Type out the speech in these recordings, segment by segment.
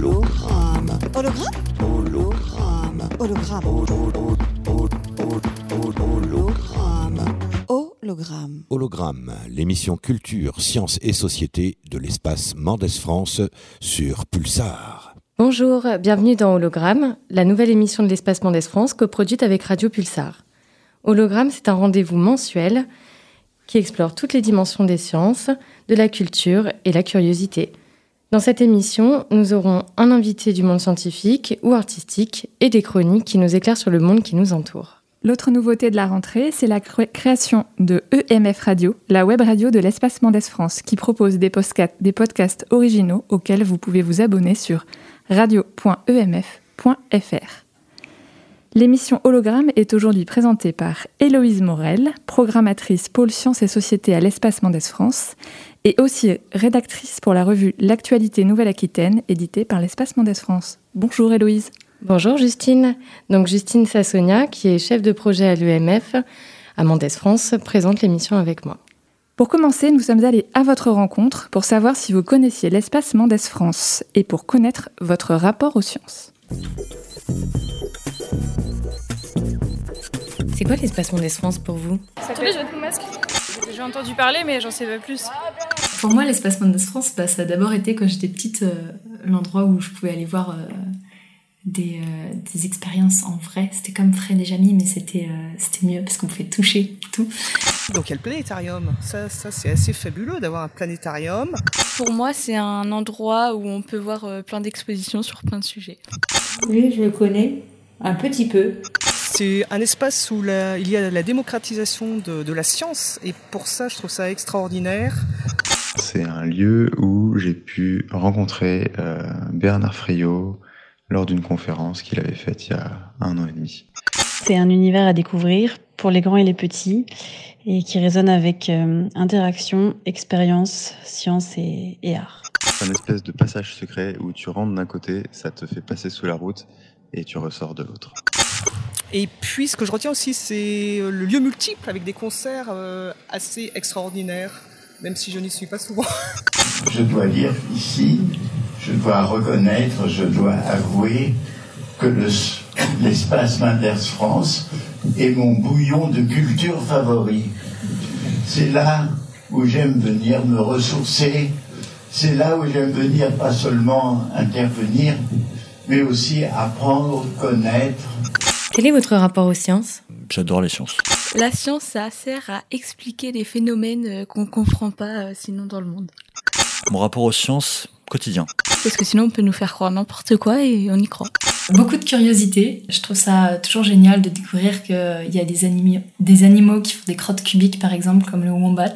Hologramme. Hologramme? Hologramme. Hologramme. Hologramme. Hologramme, l'émission culture, sciences et société de l'espace Mendes France sur Pulsar. Bonjour, bienvenue dans Hologramme, la nouvelle émission de l'espace Mendes France coproduite avec Radio Pulsar. Hologramme, c'est un rendez-vous mensuel qui explore toutes les dimensions des sciences, de la culture et la curiosité. Dans cette émission, nous aurons un invité du monde scientifique ou artistique et des chroniques qui nous éclairent sur le monde qui nous entoure. L'autre nouveauté de la rentrée, c'est la création de EMF Radio, la web radio de l'espace Mendes France, qui propose des, podcasts originaux auxquels vous pouvez vous abonner sur radio.emf.fr. L'émission Hologramme est aujourd'hui présentée par Héloïse Morel, programmatrice pôle sciences et société à l'Espace Mendes France, et aussi rédactrice pour la revue L'actualité Nouvelle-Aquitaine, éditée par l'Espace Mendes France. Bonjour Héloïse. Bonjour Justine. Donc Justine Sassonia, qui est chef de projet à l'UMF à Mendes France, présente l'émission avec moi. Pour commencer, nous sommes allés à votre rencontre pour savoir si vous connaissiez l'espace Mendes France et pour connaître votre rapport aux sciences. C'est quoi l'espace Mendes France pour vous? Attendez, je vais mon masque. J'ai entendu parler, mais j'en sais pas plus. Pour moi, l'espace Mendes France, bah, ça a d'abord été quand j'étais petite euh, l'endroit où je pouvais aller voir euh, des, euh, des, expériences en vrai. C'était comme Fred et Jamie, mais c'était c'était mieux parce qu'on pouvait toucher tout. Donc il y a le planétarium? Ça, ça c'est assez fabuleux d'avoir un planétarium. Pour moi, c'est un endroit où on peut voir plein d'expositions sur plein de sujets. Oui, je le connais un petit peu. C'est un espace où il y a la démocratisation de, la science et pour ça je trouve ça extraordinaire. C'est un lieu où j'ai pu rencontrer euh, Bernard Friot lors d'une conférence qu'il avait faite il y a un an et demi. C'est un univers à découvrir pour les grands et les petits et qui résonne avec euh, interaction, expérience, science et, et art. C'est un espèce de passage secret où tu rentres d'un côté, ça te fait passer sous la route et tu ressors de l'autre. Et puis ce que je retiens aussi, c'est euh, le lieu multiple avec des concerts euh, assez extraordinaires, même si je n'y suis pas souvent. Je dois dire ici, je dois reconnaître, je dois avouer que l'espace Manders France est mon bouillon de culture favori. C'est là où j'aime venir me ressourcer, c'est là où j'aime venir pas seulement intervenir, mais aussi apprendre, connaître. Quel est votre rapport aux sciences? J'adore les sciences. La science, ça sert à expliquer des phénomènes euh, qu'on ne comprend pas euh, sinon dans le monde. Mon rapport aux sciences, quotidien. Parce que sinon, on peut nous faire croire n'importe quoi et on y croit. Beaucoup de curiosité. Je trouve ça toujours génial de découvrir qu'il y a des, animaux, des animaux qui font des crottes cubiques, par exemple, comme le wombat.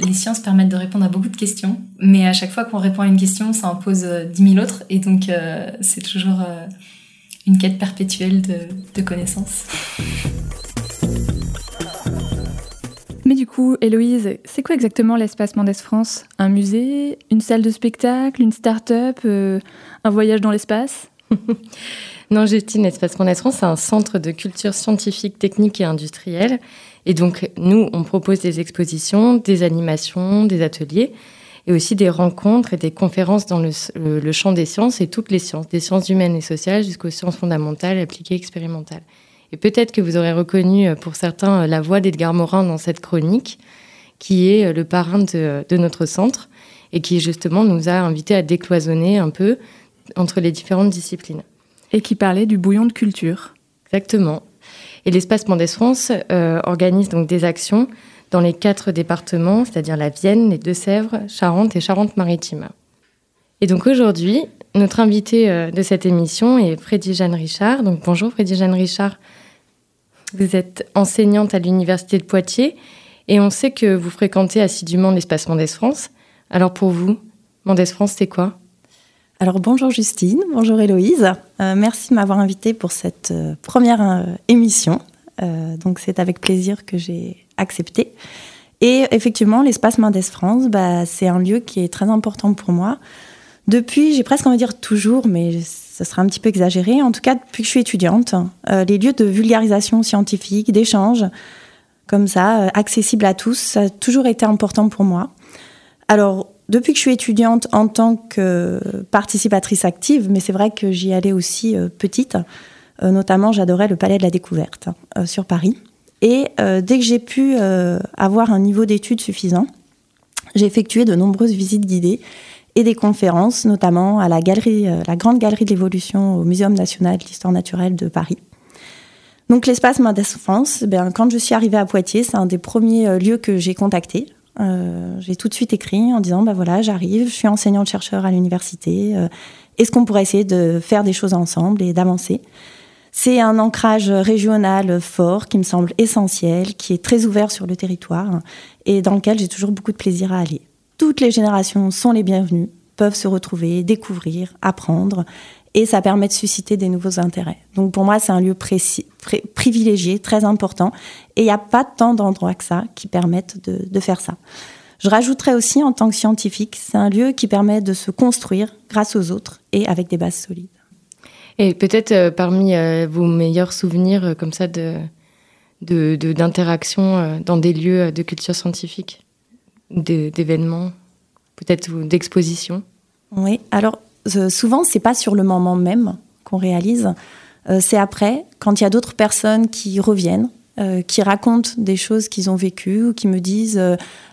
Les sciences permettent de répondre à beaucoup de questions, mais à chaque fois qu'on répond à une question, ça en pose 10 euh, 000 autres, et donc c'est toujours une quête perpétuelle de, de connaissances. Mais du coup, Héloïse, c'est quoi exactement l'espace Mendes France? Un musée? Une salle de spectacle? Une start-up? Euh, Un voyage dans l'espace? Non, Justine, l'espace Mendes France, c'est un centre de culture scientifique, technique et industrielle. Et donc, nous, on propose des expositions, des animations, des ateliers et aussi des rencontres et des conférences dans le, champ des sciences et toutes les sciences, des sciences humaines et sociales jusqu'aux sciences fondamentales, appliquées, expérimentales. Et peut-être que vous aurez reconnu euh, pour certains euh, la voix d'Edgar Morin dans cette chronique, qui est euh, le parrain de, de, notre centre et qui justement nous a invités à décloisonner un peu entre les différentes disciplines. Et qui parlait du bouillon de culture. Exactement. Et l'espace Mendes France euh, organise donc des actions dans les quatre départements, c'est-à-dire la Vienne, les Deux-Sèvres, Charente et Charente-Maritime. Et donc aujourd'hui, notre invité euh, de cette émission est Freddy Jeanne Richard. Donc bonjour Freddy Jeanne Richard. Vous êtes enseignante à l'Université de Poitiers et on sait que vous fréquentez assidûment l'espace Mendes France. Alors pour vous, Mendes France, c'est quoi? Alors bonjour Justine, bonjour Héloïse. Euh, merci de m'avoir invitée pour cette euh, première émission. donc c'est avec plaisir que j'ai accepté. Et effectivement, l'espace Mendes France, bah, c'est un lieu qui est très important pour moi. Depuis, j'ai presque envie de dire toujours, mais ça sera un petit peu exagéré, en tout cas depuis que je suis étudiante, euh, les lieux de vulgarisation scientifique, d'échange, comme ça, euh, accessibles à tous, ça a toujours été important pour moi. Alors, depuis que je suis étudiante en tant que participatrice active, mais c'est vrai que j'y allais aussi petite. notamment, j'adorais le Palais de la Découverte sur Paris. Et dès que j'ai pu avoir un niveau d'études suffisant, j'ai effectué de nombreuses visites guidées et des conférences, notamment à la, galerie, la Grande Galerie de l'Évolution au Muséum national de l'histoire naturelle de Paris. Donc l'espace Mendes France, bien, quand je suis arrivée à Poitiers, c'est un des premiers euh, lieux que j'ai contacté. Euh, j'ai tout de suite écrit en disant, bah voilà, j'arrive, je suis enseignante-chercheur à l'université. Euh, est-ce qu'on pourrait essayer de faire des choses ensemble et d'avancer? C'est un ancrage régional fort qui me semble essentiel, qui est très ouvert sur le territoire et dans lequel j'ai toujours beaucoup de plaisir à aller. Toutes les générations sont les bienvenues, peuvent se retrouver, découvrir, apprendre et ça permet de susciter des nouveaux intérêts. Donc pour moi, c'est un lieu précis, privilégié, très important, et il n'y a pas tant d'endroits que ça qui permettent de, faire ça. Je rajouterais aussi, en tant que scientifique, c'est un lieu qui permet de se construire grâce aux autres et avec des bases solides. Et peut-être euh, parmi euh, vos meilleurs souvenirs euh, comme ça de d'interaction dans des lieux de culture scientifique, d'événements, peut-être d'expositions? Oui, alors euh, souvent, c'est pas sur le moment même qu'on réalise. C'est après, quand il y a d'autres personnes qui reviennent, qui racontent des choses qu'ils ont vécues ou qui me disent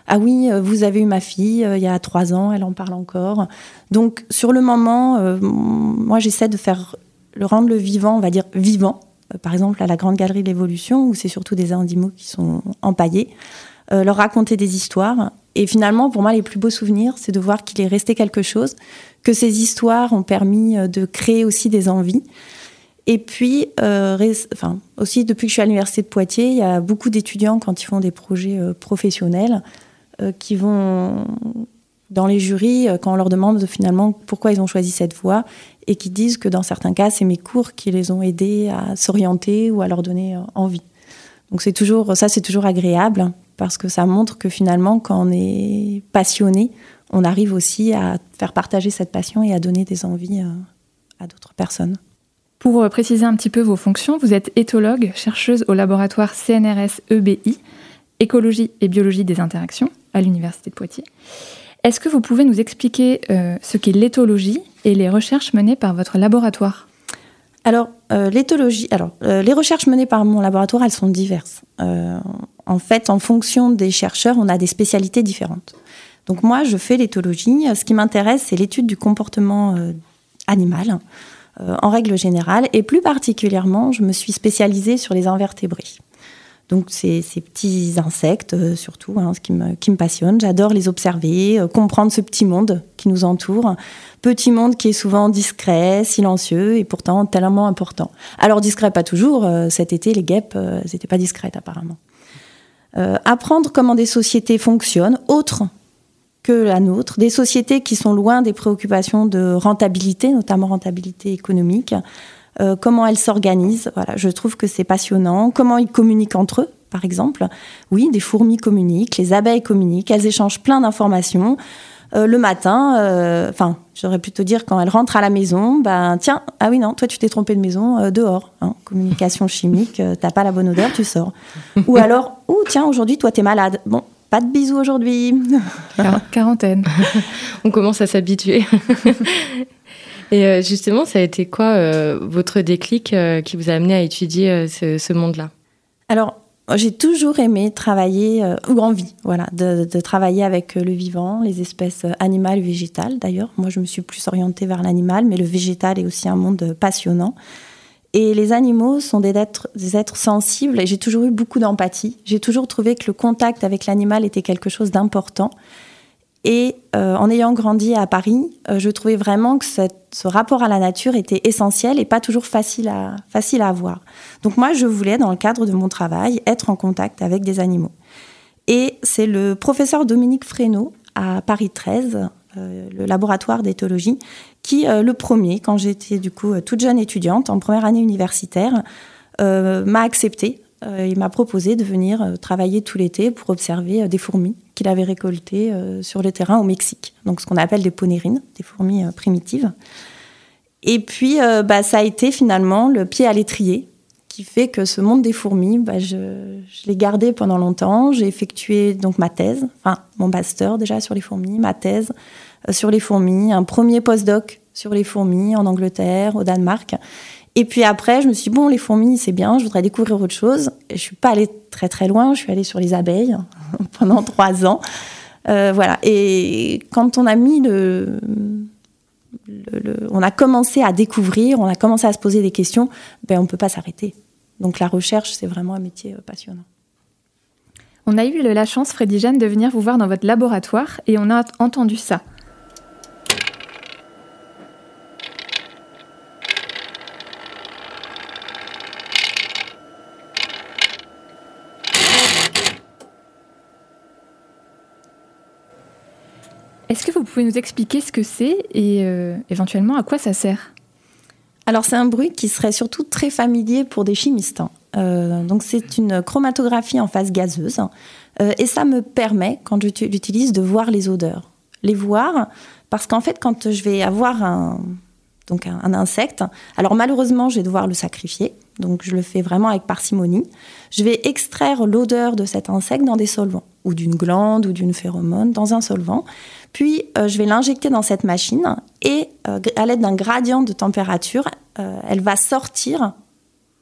Ah oui, vous avez eu ma fille il y a trois ans, elle en parle encore. Donc, sur le moment, moi, j'essaie de faire le rendre le vivant, on va dire vivant. par exemple, à la Grande Galerie de l'Évolution, où c'est surtout des animaux qui sont empaillés, leur raconter des histoires. Et finalement, pour moi, les plus beaux souvenirs, c'est de voir qu'il est resté quelque chose, que ces histoires ont permis euh, de créer aussi des envies. Et puis, euh, enfin, aussi depuis que je suis à l'université de Poitiers, il y a beaucoup d'étudiants quand ils font des projets euh, professionnels qui vont dans les jurys quand on leur demande finalement pourquoi ils ont choisi cette voie et qui disent que dans certains cas, c'est mes cours qui les ont aidés à s'orienter ou à leur donner envie. Donc c'est toujours ça, c'est toujours agréable parce que ça montre que finalement, quand on est passionné, on arrive aussi à faire partager cette passion et à donner des envies euh, à d'autres personnes. Pour euh, préciser un petit peu vos fonctions, vous êtes éthologue, chercheuse au laboratoire CNRS EBI, écologie et biologie des interactions, à l'Université de Poitiers. Est-ce que vous pouvez nous expliquer euh, ce qu'est l'éthologie et les recherches menées par votre laboratoire? Alors, l'éthologie, alors les recherches menées par mon laboratoire, elles sont diverses. en fait, en fonction des chercheurs, on a des spécialités différentes. Donc moi, je fais l'éthologie. Ce qui m'intéresse, c'est l'étude du comportement euh, animal, euh, en règle générale, et plus particulièrement, je me suis spécialisée sur les invertébrés. Donc ces, petits insectes, euh, surtout, hein, ce qui me, qui me passionne. J'adore les observer, comprendre ce petit monde qui nous entoure. Petit monde qui est souvent discret, silencieux et pourtant tellement important. Alors discret pas toujours. cet été, les guêpes, n'étaient pas discrètes apparemment. apprendre comment des sociétés fonctionnent, autres que la nôtre, des sociétés qui sont loin des préoccupations de rentabilité, notamment rentabilité économique, euh, comment elles s'organisent. Voilà, je trouve que c'est passionnant. Comment ils communiquent entre eux, par exemple. Oui, des fourmis communiquent, les abeilles communiquent, elles échangent plein d'informations. Euh, le matin, euh, enfin, j'aurais plutôt dire quand elles rentrent à la maison, ben tiens, ah oui non, toi tu t'es trompé de maison, dehors, hein, communication chimique, t'as pas la bonne odeur, tu sors. Ou alors, ou tiens aujourd'hui toi t'es malade, bon, pas de bisous aujourd'hui. Quarantaine. On commence à s'habituer. Et euh, justement, ça a été quoi euh, votre déclic euh, qui vous a amené à étudier ce, monde-là? Alors, j'ai toujours aimé travailler, ou envie, voilà, de, travailler avec le vivant, les espèces animales végétales d'ailleurs. Moi, je me suis plus orientée vers l'animal, mais le végétal est aussi un monde passionnant. Et les animaux sont des êtres, des êtres sensibles et j'ai toujours eu beaucoup d'empathie. J'ai toujours trouvé que le contact avec l'animal était quelque chose d'important. Et euh, en ayant grandi à Paris, euh, je trouvais vraiment que ce rapport à la nature était essentiel et pas toujours facile à, facile à avoir. Donc moi, je voulais, dans le cadre de mon travail, être en contact avec des animaux. Et c'est le professeur Dominique Fresneau à Paris 13, euh, le laboratoire d'éthologie, qui, le premier, quand j'étais du coup toute jeune étudiante en première année universitaire, m'a accepté. il m'a proposé de venir travailler tout l'été pour observer des fourmis qu'il avait récoltées sur le terrain au Mexique. Donc ce qu'on appelle des ponérines, des fourmis primitives. Et puis, bah, ça a été finalement le pied à l'étrier qui fait que ce monde des fourmis, bah, je, l'ai gardé pendant longtemps. J'ai effectué donc ma thèse, enfin mon master déjà sur les fourmis, ma thèse euh, sur les fourmis, un premier postdoc sur les fourmis en Angleterre, au Danemark. Et puis après, je me suis dit, bon, les fourmis, c'est bien, je voudrais découvrir autre chose. Et je suis pas allée très très loin, je suis allée sur les abeilles pendant trois ans. Euh, voilà. Et quand on a mis le, on a commencé à découvrir, on a commencé à se poser des questions, ben on peut pas s'arrêter. Donc la recherche, c'est vraiment un métier euh, passionnant. On a eu la chance, Freddy Jeanne, de venir vous voir dans votre laboratoire et on a entendu ça. Est-ce que vous pouvez nous expliquer ce que c'est et euh, éventuellement à quoi ça sert? Alors c'est un bruit qui serait surtout très familier pour des chimistes. hein. Euh, donc c'est une chromatographie en phase gazeuse Euh, et ça me permet, quand je l'utilise, de voir les odeurs. Les voir parce qu'en fait quand je vais avoir un, donc un insecte, alors malheureusement je vais devoir le sacrifier, donc je le fais vraiment avec parcimonie. Je vais extraire l'odeur de cet insecte dans des solvants ou d'une glande ou d'une phéromone dans un solvant. Puis euh, je vais l'injecter dans cette machine et euh, à l'aide d'un gradient de température, euh, elle va sortir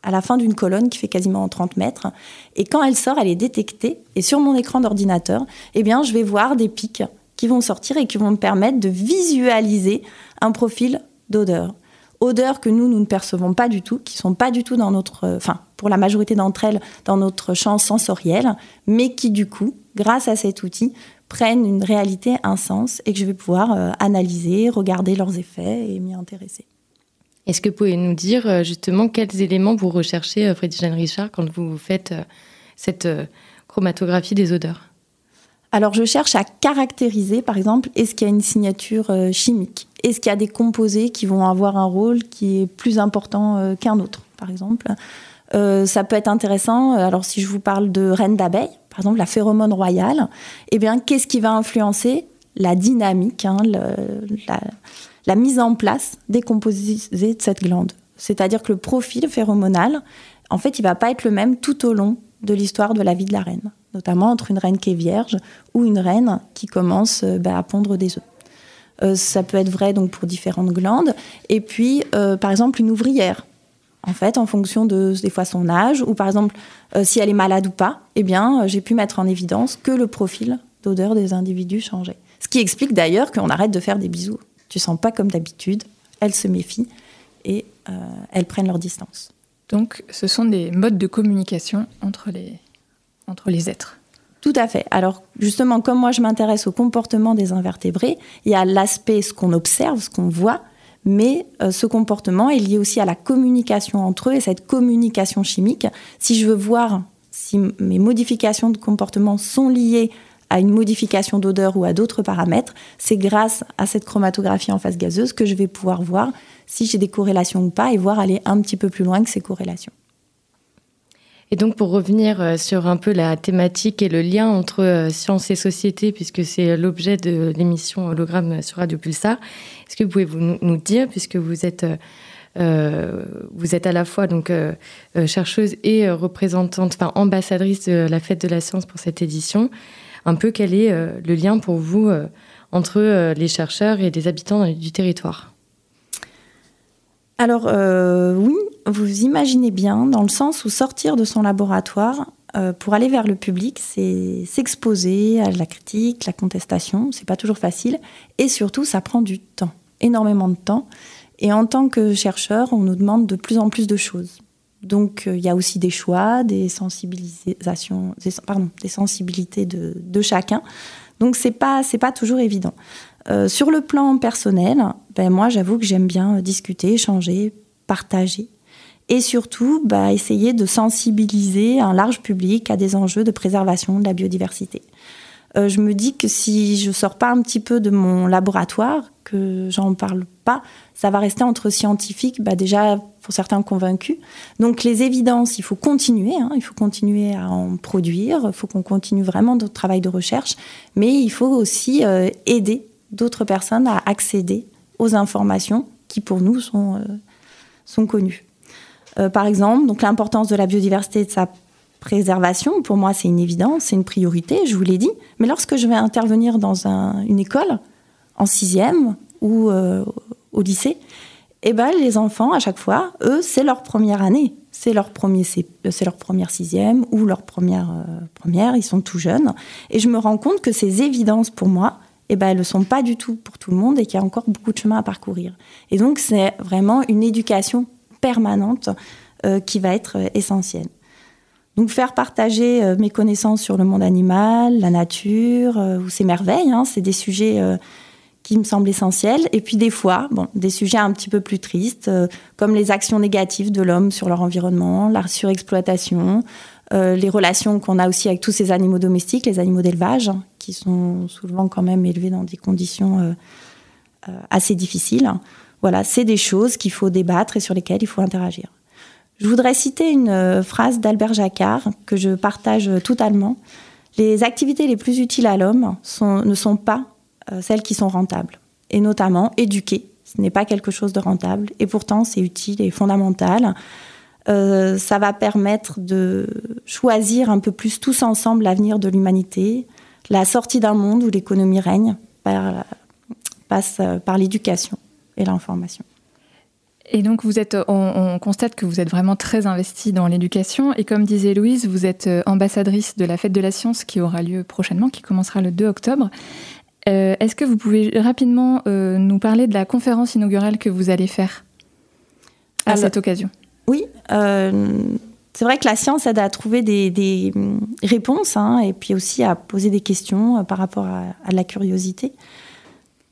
à la fin d'une colonne qui fait quasiment 30 mètres. Et quand elle sort, elle est détectée. Et sur mon écran d'ordinateur, eh bien, je vais voir des pics qui vont sortir et qui vont me permettre de visualiser un profil d'odeur. Odeurs que nous, nous ne percevons pas du tout, qui sont pas du tout dans notre, enfin, pour la majorité d'entre elles, dans notre champ sensoriel, mais qui, du coup, grâce à cet outil, prennent une réalité, un sens, et que je vais pouvoir euh, analyser, regarder leurs effets et m'y intéresser. Est-ce que vous pouvez nous dire euh, justement quels éléments vous recherchez, euh, Freddy Jeanne Richard, quand vous faites cette chromatographie des odeurs? Alors, je cherche à caractériser, par exemple, est-ce qu'il y a une signature chimique? Est-ce qu'il y a des composés qui vont avoir un rôle qui est plus important qu'un autre, par exemple? Euh, Ça peut être intéressant. Alors, si je vous parle de reine d'abeille, par exemple, la phéromone royale, eh bien, qu'est-ce qui va influencer la dynamique, hein, la, mise en place des composés de cette glande? C'est-à-dire que le profil phéromonal, en fait, il va pas être le même tout au long de l'histoire de la vie de la reine, notamment entre une reine qui est vierge ou une reine qui commence euh, bah, à pondre des œufs. Euh, ça peut être vrai donc pour différentes glandes. Et puis, euh, par exemple, une ouvrière. En fait, en fonction de des fois son âge ou par exemple euh, si elle est malade ou pas, eh bien, euh, j'ai pu mettre en évidence que le profil d'odeur des individus changeait. Ce qui explique d'ailleurs qu'on arrête de faire des bisous. Tu sens pas comme d'habitude. Elles se méfient et euh, elles prennent leur distance. Donc, ce sont des modes de communication entre les, entre les êtres. Tout à fait. Alors justement, comme moi je m'intéresse au comportement des invertébrés, il y a l'aspect ce qu'on observe, ce qu'on voit, mais euh, ce comportement est lié aussi à la communication entre eux et cette communication chimique. Si je veux voir si mes modifications de comportement sont liées à une modification d'odeur ou à d'autres paramètres, c'est grâce à cette chromatographie en phase gazeuse que je vais pouvoir voir si j'ai des corrélations ou pas et voir aller un petit peu plus loin que ces corrélations. Et donc, pour revenir euh, sur un peu la thématique et le lien entre euh, science et société, puisque c'est l'objet de l'émission Hologramme sur Radio Pulsar, est-ce que vous pouvez vous, nous dire, puisque vous êtes, euh, euh, vous êtes à la fois donc, euh, euh, chercheuse et euh, représentante, enfin ambassadrice de la Fête de la Science pour cette édition, un peu quel est euh, le lien pour vous euh, entre euh, les chercheurs et les habitants du territoire? Alors euh, oui, vous imaginez bien, dans le sens où sortir de son laboratoire euh, pour aller vers le public, c'est s'exposer à la critique, la contestation, c'est pas toujours facile, et surtout ça prend du temps, énormément de temps. Et en tant que chercheur, on nous demande de plus en plus de choses. Donc euh, il y a aussi des choix, des sensibilisations, des, pardon, des sensibilités de, chacun. Donc c'est pas c'est pas toujours évident. Euh, sur le plan personnel, ben moi j'avoue que j'aime bien discuter, échanger, partager. Et surtout, bah, essayer de sensibiliser un large public à des enjeux de préservation de la biodiversité. Euh, je me dis que si je sors pas un petit peu de mon laboratoire, que j'en parle pas, ça va rester entre scientifiques, bah, déjà pour certains convaincus. Donc les évidences, il faut continuer, hein, il faut continuer à en produire, il faut qu'on continue vraiment notre travail de recherche, mais il faut aussi euh, aider d'autres personnes à accéder aux informations qui pour nous sont, euh, sont connues. Euh, par exemple, donc l'importance de la biodiversité et de sa préservation, pour moi, c'est une évidence, c'est une priorité, je vous l'ai dit. Mais lorsque je vais intervenir dans une école, en sixième ou euh, au lycée, eh ben, les enfants, à chaque fois, eux, c'est leur première année. C'est leur, premier, première sixième ou leur première, euh, première, ils sont tout jeunes. Et je me rends compte que ces évidences, pour moi, eh ben, elles ne sont pas du tout pour tout le monde et qu'il y a encore beaucoup de chemin à parcourir. Et donc, c'est vraiment une éducation permanente euh, qui va être essentielle. Donc faire partager euh, mes connaissances sur le monde animal, la nature euh, ou ses merveilles, hein, c'est des sujets euh, qui me semblent essentiels. Et puis des fois, des sujets un petit peu plus tristes, comme les actions négatives de l'homme sur leur environnement, la surexploitation, les relations qu'on a aussi avec tous ces animaux domestiques, les animaux d'élevage, hein, qui sont souvent quand même élevés dans des conditions assez difficiles. Voilà, c'est des choses qu'il faut débattre et sur lesquelles il faut interagir. Je voudrais citer une euh, phrase d'Albert Jacquard que je partage totalement. Les activités les plus utiles à l'homme ne sont pas euh, celles qui sont rentables. Et notamment, éduquer, ce n'est pas quelque chose de rentable. Et pourtant, c'est utile et fondamental. Euh, ça va permettre de choisir un peu plus tous ensemble l'avenir de l'humanité, la sortie d'un monde où l'économie règne passe par l'éducation et l'information. Et donc, vous êtes, on, constate que vous êtes vraiment très investi dans l'éducation. Et comme disait Louise, vous êtes euh, ambassadrice de la Fête de la Science qui aura lieu prochainement, qui commencera le 2 octobre. Euh, est-ce que vous pouvez rapidement euh, nous parler de la conférence inaugurale que vous allez faire à cette occasion? Oui. c'est vrai que la science aide à trouver des, réponses hein, et puis aussi à poser des questions par rapport à, à la curiosité.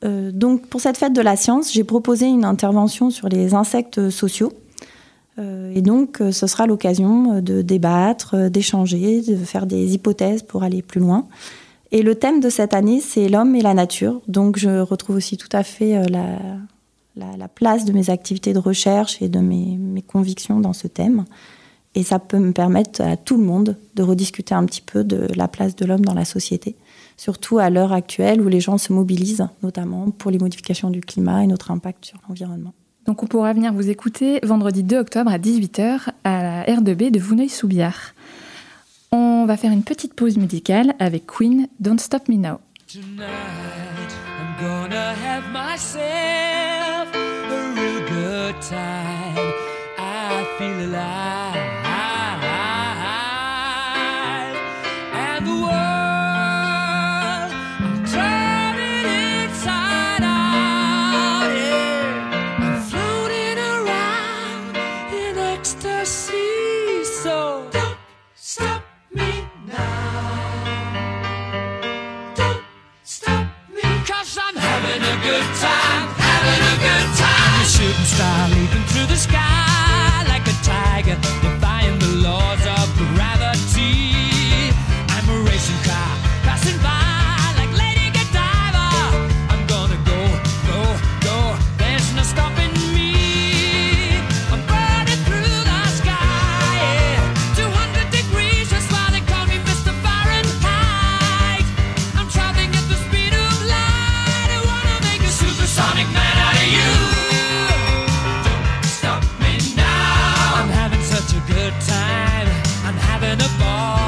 Euh, donc pour cette fête de la science, j'ai proposé une intervention sur les insectes sociaux. Euh, et donc euh, ce sera l'occasion de débattre, d'échanger, de faire des hypothèses pour aller plus loin. Et le thème de cette année, c'est l'homme et la nature. Donc je retrouve aussi tout à fait la, la, place de mes activités de recherche et de mes, mes, convictions dans ce thème. Et ça peut me permettre à tout le monde de rediscuter un petit peu de la place de l'homme dans la société surtout à l'heure actuelle où les gens se mobilisent, notamment pour les modifications du climat et notre impact sur l'environnement. Donc on pourra venir vous écouter vendredi 2 octobre à 18h à la R2B de Vouneuil-sous-Biard. On va faire une petite pause musicale avec Queen Don't Stop Me Now. Tonight, I'm gonna have myself a real good time. I feel alive. are leaping through the sky. lost.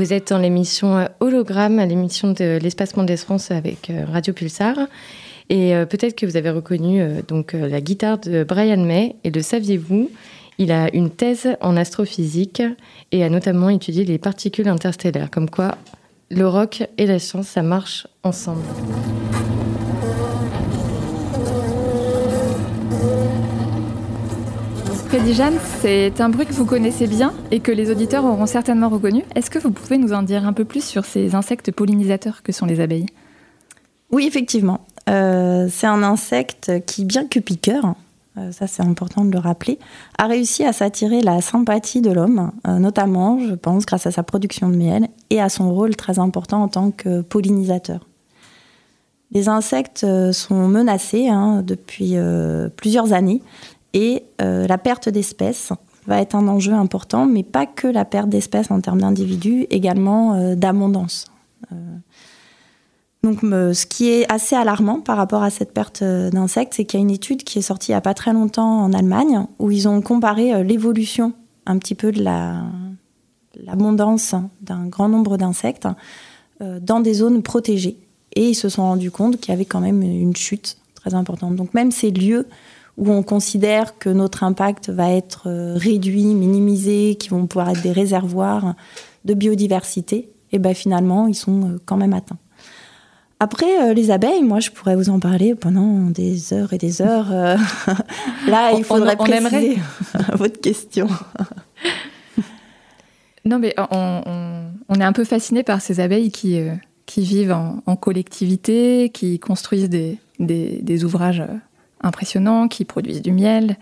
Vous êtes dans l'émission euh, Hologramme, l'émission de l'espace Mondes France avec euh, Radio Pulsar. Et euh, peut-être que vous avez reconnu donc la guitare de Brian May. Et le saviez-vous Il a une thèse en astrophysique et a notamment étudié les particules interstellaires. Comme quoi, le rock et la science, ça marche ensemble. C'est un bruit que vous connaissez bien et que les auditeurs auront certainement reconnu. Est-ce que vous pouvez nous en dire un peu plus sur ces insectes pollinisateurs que sont les abeilles? Oui, effectivement. Euh, c'est un insecte qui, bien que piqueur, euh, ça c'est important de le rappeler, a réussi à s'attirer la sympathie de l'homme, euh, notamment, je pense, grâce à sa production de miel et à son rôle très important en tant que pollinisateur. Les insectes sont menacés hein, depuis plusieurs années et euh, la perte d'espèces va être un enjeu important, mais pas que la perte d'espèces en termes d'individus, également euh, d'abondance. Euh, donc, ce qui est assez alarmant par rapport à cette perte d'insectes, c'est qu'il y a une étude qui est sortie il n'y a pas très longtemps en Allemagne, où ils ont comparé l'évolution un petit peu de la- l'abondance d'un grand nombre d'insectes dans des zones protégées. Et ils se sont rendus compte qu'il y avait quand même une chute très importante. Donc, même ces lieux où on considère que notre impact va être euh, réduit, minimisé, qui vont pouvoir être des réservoirs de biodiversité, et ben finalement, ils sont euh, quand même atteints. Après, euh, les abeilles, moi, je pourrais vous en parler pendant des heures et des heures. Là, il faudrait on- on préciser votre question. Non, mais on, est un peu fasciné par ces abeilles qui, qui vivent en, en collectivité, qui construisent des, des- des ouvrages impressionnants, qui produisent du miel.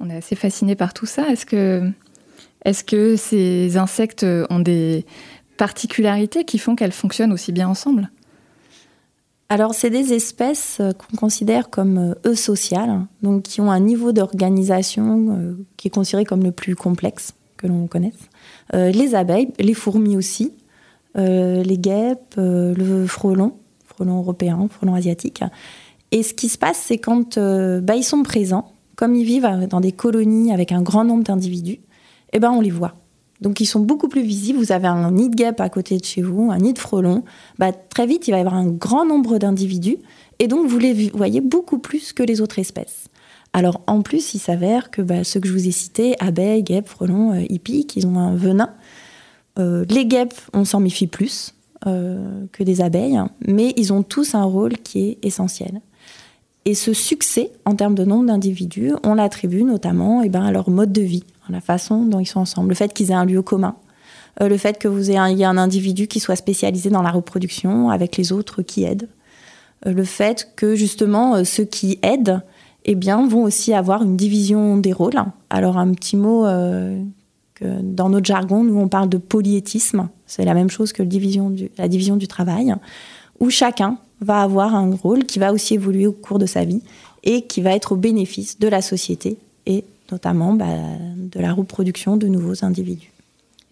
On est assez fasciné par tout ça. Est-ce que, est-ce que ces insectes ont des particularités qui font qu'elles fonctionnent aussi bien ensemble? Alors, c'est des espèces euh, qu'on considère comme euh, eusociales, donc qui ont un niveau d'organisation euh, qui est considéré comme le plus complexe que l'on connaisse. Les abeilles, les fourmis aussi, les guêpes, le frelon, frelon européen, frelon asiatique. Et ce qui se passe, c'est quand euh, bah, ils sont présents, comme ils vivent euh, dans des colonies avec un grand nombre d'individus, eh ben, on les voit. Donc ils sont beaucoup plus visibles. Vous avez un nid de guêpe à côté de chez vous, un nid de frelon. Bah, très vite, il va y avoir un grand nombre d'individus. Et donc vous les voyez beaucoup plus que les autres espèces. Alors en plus, il s'avère que bah, ceux que je vous ai cités, abeilles, guêpes, frelons, euh, piquent, ils ont un venin. Les guêpes, on s'en méfie plus que des abeilles, mais ils ont tous un rôle qui est essentiel. Et ce succès, en termes de nombre d'individus, on l'attribue notamment eh ben, à leur mode de vie, à la façon dont ils sont ensemble, le fait qu'ils aient un lieu commun, euh, le fait que vous ayez un, y ait un individu qui soit spécialisé dans la reproduction avec les autres qui aident, euh, le fait que justement euh, ceux qui aident eh bien, vont aussi avoir une division des rôles. Alors un petit mot dans notre jargon, nous on parle de polyétisme, c'est la même chose que la division du travail, où chacun va avoir un rôle qui va aussi évoluer au cours de sa vie et qui va être au bénéfice de la société et notamment bah, de la reproduction de nouveaux individus.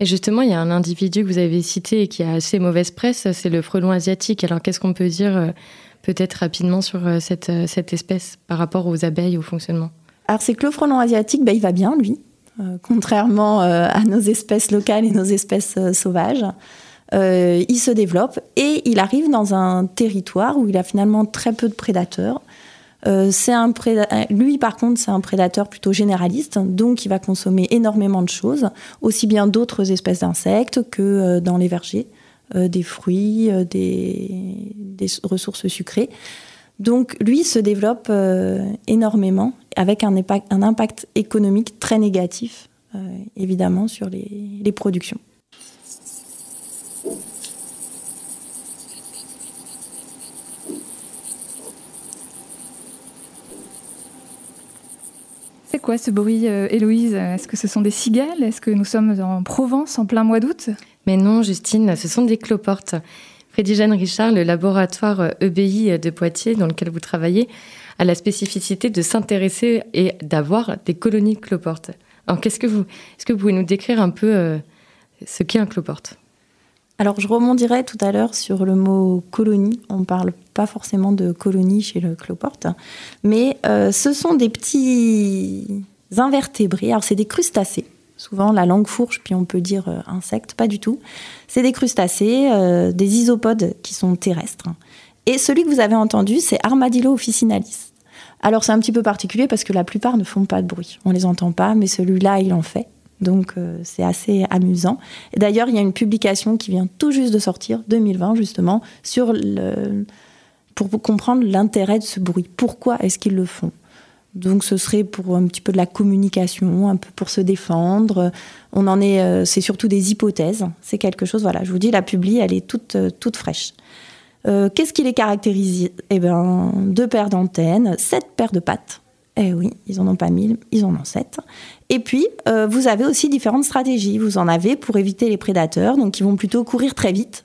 Et justement, il y a un individu que vous avez cité et qui a assez mauvaise presse, c'est le frelon asiatique. Alors qu'est-ce qu'on peut dire euh, peut-être rapidement sur euh, cette, euh, cette espèce par rapport aux abeilles, au fonctionnement? Alors c'est que le frelon asiatique, bah, il va bien, lui, euh, contrairement euh, à nos espèces locales et nos espèces euh, sauvages. Euh, il se développe et il arrive dans un territoire où il a finalement très peu de prédateurs. Euh, préda- lui, par contre, c'est un prédateur plutôt généraliste, donc il va consommer énormément de choses, aussi bien d'autres espèces d'insectes que euh, dans les vergers, euh, des fruits, euh, des, ressources sucrées. Donc lui se développe euh, énormément avec un impact, économique très négatif, euh, évidemment, sur les productions. C'est quoi ce bruit, euh, Héloïse? Est-ce que ce sont des cigales? Est-ce que nous sommes en Provence en plein mois d'août? Mais non, Justine, ce sont des cloportes. Freddy Richard, le laboratoire euh, EBI de Poitiers dans lequel vous travaillez, a la spécificité de s'intéresser et d'avoir des colonies de cloportes. Alors, qu'est-ce que vous, est-ce que vous pouvez nous décrire un peu euh, ce qu'est un cloporte Alors, je rebondirai tout à l'heure sur le mot colonie. On ne parle pas forcément de colonie chez le cloporte, mais euh, ce sont des petits invertébrés. Alors, c'est des crustacés. Souvent, la langue fourche, puis on peut dire euh, insectes, pas du tout. C'est des crustacés, euh, des isopodes qui sont terrestres. Et celui que vous avez entendu, c'est Armadillo officinalis. Alors, c'est un petit peu particulier parce que la plupart ne font pas de bruit. On les entend pas, mais celui-là, il en fait. Donc euh, c'est assez amusant. D'ailleurs, il y a une publication qui vient tout juste de sortir, 2020 justement, sur pour comprendre l'intérêt de ce bruit. Pourquoi est-ce qu'ils le font? Donc ce serait pour un petit peu de la communication, un peu pour se défendre. On en est, euh, c'est surtout des hypothèses. C'est quelque chose. Voilà, je vous dis, la publi, elle est toute euh, toute fraîche. Qu'est-ce qui les caractérise? Eh ben, deux paires d'antennes, sept paires de pattes. Eh oui, ils en ont pas mille, ils en ont sept. Et puis, euh, vous avez aussi différentes stratégies. Vous en avez pour éviter les prédateurs, donc qui vont plutôt courir très vite.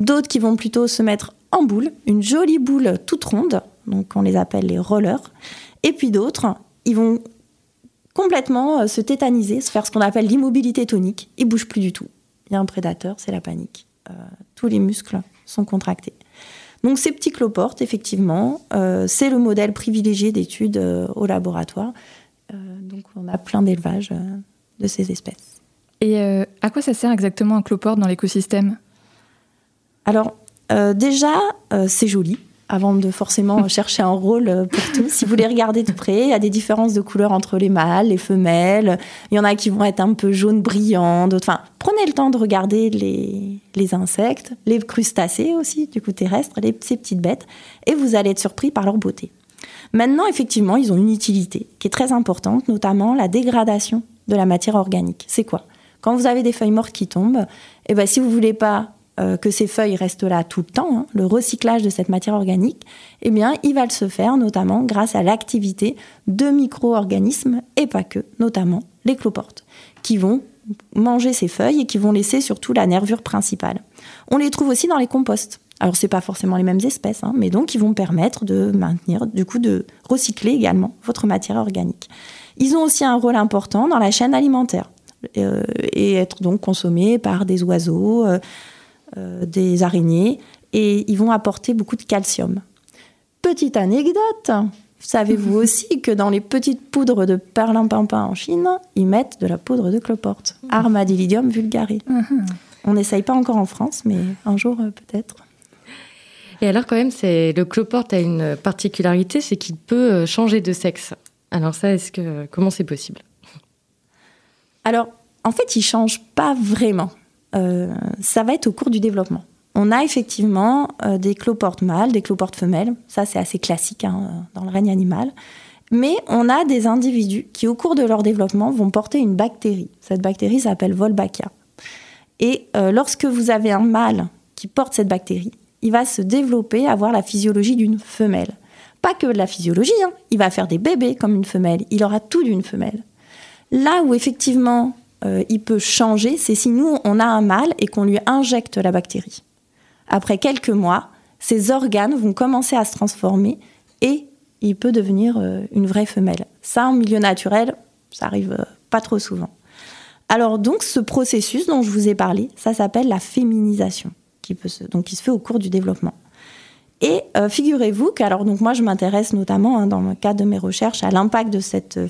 D'autres qui vont plutôt se mettre en boule, une jolie boule toute ronde, donc on les appelle les rollers. Et puis d'autres, ils vont complètement euh, se tétaniser, se faire ce qu'on appelle l'immobilité tonique. Ils bougent plus du tout. Il y a un prédateur, c'est la panique. Euh, tous les muscles sont contractés. Donc ces petits cloportes, effectivement, c'est le modèle privilégié d'études au laboratoire. Euh, donc on a plein d'élevages euh, de ces espèces. Et euh, à quoi ça sert exactement un cloporte dans l'écosystème? Alors déjà, c'est joli. Avant de forcément chercher un rôle pour tout, si vous les regardez de près, il y a des différences de couleurs entre les mâles, les femelles. Il y en a qui vont être un peu jaune brillant, d'autres. Enfin, prenez le temps de regarder les, les insectes, les crustacés aussi, du coup terrestres, les, ces petites bêtes, et vous allez être surpris par leur beauté. Maintenant, effectivement, ils ont une utilité qui est très importante, notamment la dégradation de la matière organique. C'est quoi? Quand vous avez des feuilles mortes qui tombent, eh ben, si vous voulez pas euh, que ces feuilles restent là tout le temps, hein, le recyclage de cette matière organique, eh bien, il va se faire notamment grâce à l'activité de micro-organismes et pas que, notamment les cloportes, qui vont manger ces feuilles et qui vont laisser surtout la nervure principale. On les trouve aussi dans les composts. Alors, c'est pas forcément les mêmes espèces, hein, mais donc ils vont permettre de maintenir, du coup, de recycler également votre matière organique. Ils ont aussi un rôle important dans la chaîne alimentaire euh, et être donc consommés par des oiseaux, euh, euh, des araignées, et ils vont apporter beaucoup de calcium. Petite anecdote, savez-vous aussi que dans les petites poudres de perlimpinpin en Chine, ils mettent de la poudre de cloporte, Armadillidium vulgare. On n'essaye pas encore en France, mais un jour euh, peut-être. Et alors quand même, c'est le cloporte a une particularité, c'est qu'il peut euh, changer de sexe. Alors ça, est-ce que comment c'est possible? Alors, en fait, ils changent pas vraiment. Euh, ça va être au cours du développement. On a effectivement euh, des cloportes mâles, des cloportes femelles. Ça, c'est assez classique hein, dans le règne animal. Mais on a des individus qui, au cours de leur développement, vont porter une bactérie. Cette bactérie s'appelle Wolbachia. Et lorsque vous avez un mâle qui porte cette bactérie, il va se développer, avoir la physiologie d'une femelle. Pas que de la physiologie, hein. il va faire des bébés comme une femelle, il aura tout d'une femelle. Là où effectivement euh, il peut changer, c'est si nous, on a un mâle et qu'on lui injecte la bactérie. Après quelques mois, ses organes vont commencer à se transformer et il peut devenir euh, une vraie femelle. Ça, en milieu naturel, ça arrive euh, pas trop souvent. Alors donc, ce processus dont je vous ai parlé, ça s'appelle la féminisation, qui, se, donc, qui se fait au cours du développement. Et euh, figurez-vous qu'alors donc moi je m'intéresse notamment hein, dans le cadre de mes recherches à l'impact de cette euh,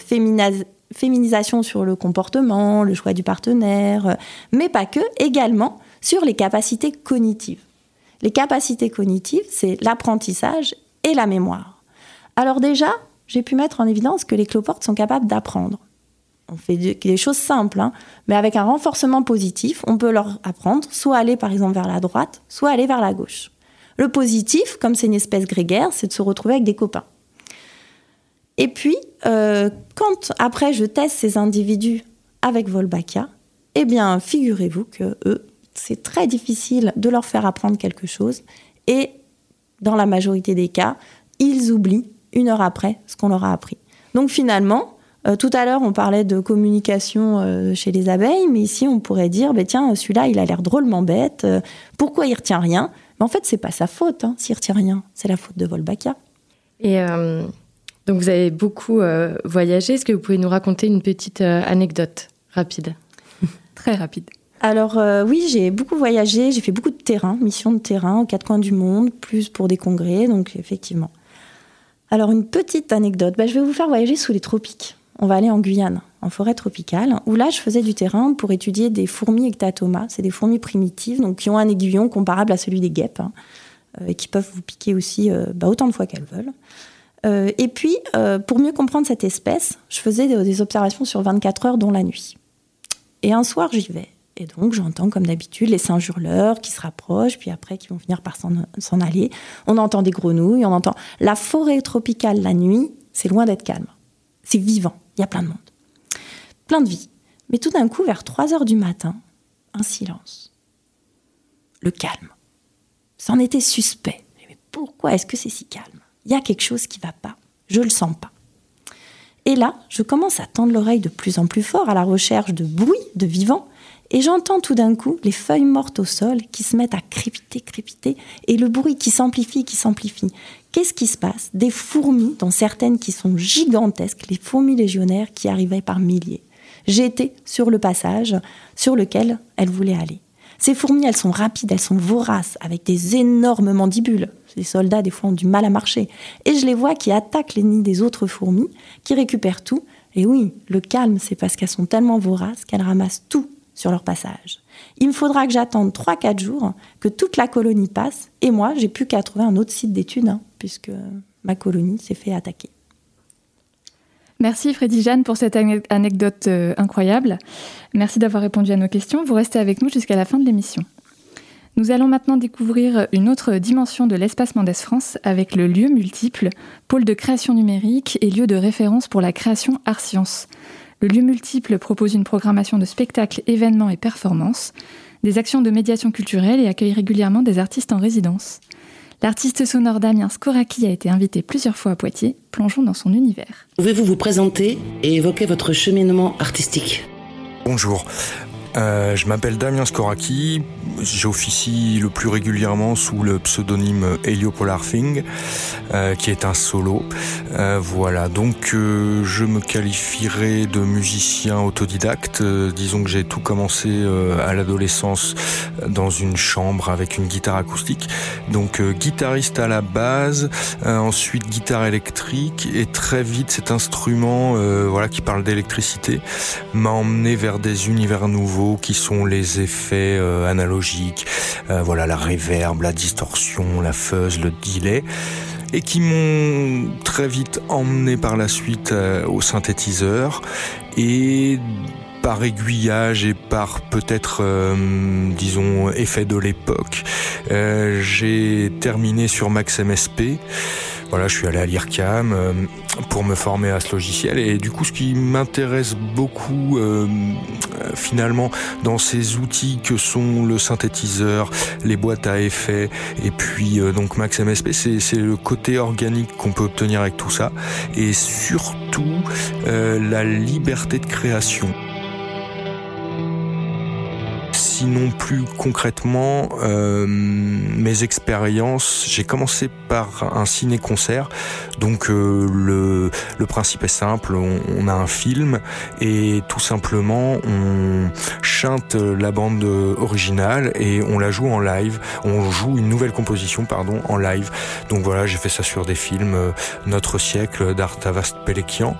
féminisation sur le comportement, le choix du partenaire, euh, mais pas que, également sur les capacités cognitives. Les capacités cognitives, c'est l'apprentissage et la mémoire. Alors déjà, j'ai pu mettre en évidence que les cloportes sont capables d'apprendre. On fait des choses simples, hein, mais avec un renforcement positif, on peut leur apprendre soit aller par exemple vers la droite, soit aller vers la gauche. Le positif, comme c'est une espèce grégaire, c'est de se retrouver avec des copains. Et puis, euh, quand après je teste ces individus avec Wolbachia, eh bien, figurez-vous que eux, c'est très difficile de leur faire apprendre quelque chose, et dans la majorité des cas, ils oublient une heure après ce qu'on leur a appris. Donc finalement, Euh, tout à l'heure, on parlait de communication euh, chez les abeilles, mais ici, on pourrait dire, bah, tiens, celui-là, il a l'air drôlement bête. euh, pourquoi il retient rien? Mais en fait, c'est pas sa faute hein, s'il retient rien. C'est la faute de Volbachia. Et euh, donc, vous avez beaucoup euh, voyagé. Est-ce que vous pouvez nous raconter une petite euh, anecdote rapide? Très rapide. Alors euh, oui, j'ai beaucoup voyagé, j'ai fait beaucoup de terrain, missions de terrain aux quatre coins du monde, plus pour des congrès, donc effectivement. Alors une petite anecdote, bah, je vais vous faire voyager sous les tropiques. On va aller en Guyane, en forêt tropicale, où là je faisais du terrain pour étudier des fourmis ectatomas. C'est des fourmis primitives, donc qui ont un aiguillon comparable à celui des guêpes, hein, euh, et qui peuvent vous piquer aussi euh, bah, autant de fois qu'elles veulent. Euh, et puis, pour mieux comprendre cette espèce, je faisais des, observations sur 24 heures, dont la nuit. Et un soir, j'y vais. Et donc, j'entends comme d'habitude les singes hurleurs qui se rapprochent, puis après qui vont finir par s'en aller. On entend des grenouilles, on entend. La forêt tropicale la nuit, c'est loin d'être calme. C'est vivant, il y a plein de monde. Plein de vie. Mais tout d'un coup, vers 3 heures du matin, un silence. Le calme. C'en était suspect. Mais pourquoi est-ce que c'est si calme? Il y a quelque chose qui va pas. Je le sens pas. Et là, je commence à tendre l'oreille de plus en plus fort à la recherche de bruit, de vivant, et j'entends tout d'un coup les feuilles mortes au sol qui se mettent à crépiter, crépiter, et le bruit qui s'amplifie, qui s'amplifie. Qu'est-ce qui se passe? Des fourmis, dont certaines qui sont gigantesques, les fourmis légionnaires qui arrivaient par milliers. J'étais sur le passage sur lequel elles voulaient aller. Ces fourmis, elles sont rapides, elles sont voraces, avec des énormes mandibules. Les soldats, des fois, ont du mal à marcher. Et je les vois qui attaquent les nids des autres fourmis, qui récupèrent tout. Et oui, le calme, c'est parce qu'elles sont tellement voraces qu'elles ramassent tout sur leur passage. Il me faudra que j'attende 3-4 jours, que toute la colonie passe, et moi, j'ai plus qu'à trouver un autre site d'études, hein, puisque ma colonie s'est fait attaquer. Merci Freddy Jeanne pour cette ane- anecdote euh, incroyable. Merci d'avoir répondu à nos questions. Vous restez avec nous jusqu'à la fin de l'émission. Nous allons maintenant découvrir une autre dimension de l'espace Mendes France avec le lieu multiple, pôle de création numérique et lieu de référence pour la création art science. Le lieu multiple propose une programmation de spectacles, événements et performances, des actions de médiation culturelle et accueille régulièrement des artistes en résidence. L'artiste sonore Damien Skoraki a été invité plusieurs fois à Poitiers. Plongeons dans son univers. Pouvez-vous vous présenter et évoquer votre cheminement artistique? Bonjour. Euh, je m'appelle Damien Skoraki, j'officie le plus régulièrement sous le pseudonyme Heliopolar Thing, euh, qui est un solo. Euh, voilà, donc euh, je me qualifierais de musicien autodidacte. Euh, disons que j'ai tout commencé à l'adolescence dans une chambre avec une guitare acoustique. Donc guitariste à la base, ensuite guitare électrique et très vite cet instrument voilà qui parle d'électricité m'a emmené vers des univers nouveaux qui sont les effets euh, analogiques, euh, voilà la réverb, la distorsion, la fuzz, le delay et qui m'ont très vite emmené par la suite euh, au synthétiseur. Et par aiguillage et par peut-être, euh, disons, effet de l'époque, euh, j'ai terminé sur Max MSP. Voilà, je suis allé à l'IRCAM euh, pour me former à ce logiciel et du coup, ce qui m'intéresse beaucoup finalement dans ces outils que sont le synthétiseur, les boîtes à effets et puis donc Max MSP, c'est c'est le côté organique qu'on peut obtenir avec tout ça et surtout la liberté de création. Sinon, plus concrètement, euh, mes expériences, j'ai commencé par un ciné-concert. Donc, euh, le, le principe est simple, on, on a un film et tout simplement, on chante la bande originale et on la joue en live. On joue une nouvelle composition, pardon, en live. Donc voilà, j'ai fait ça sur des films euh, Notre siècle d'Artavast Pelekian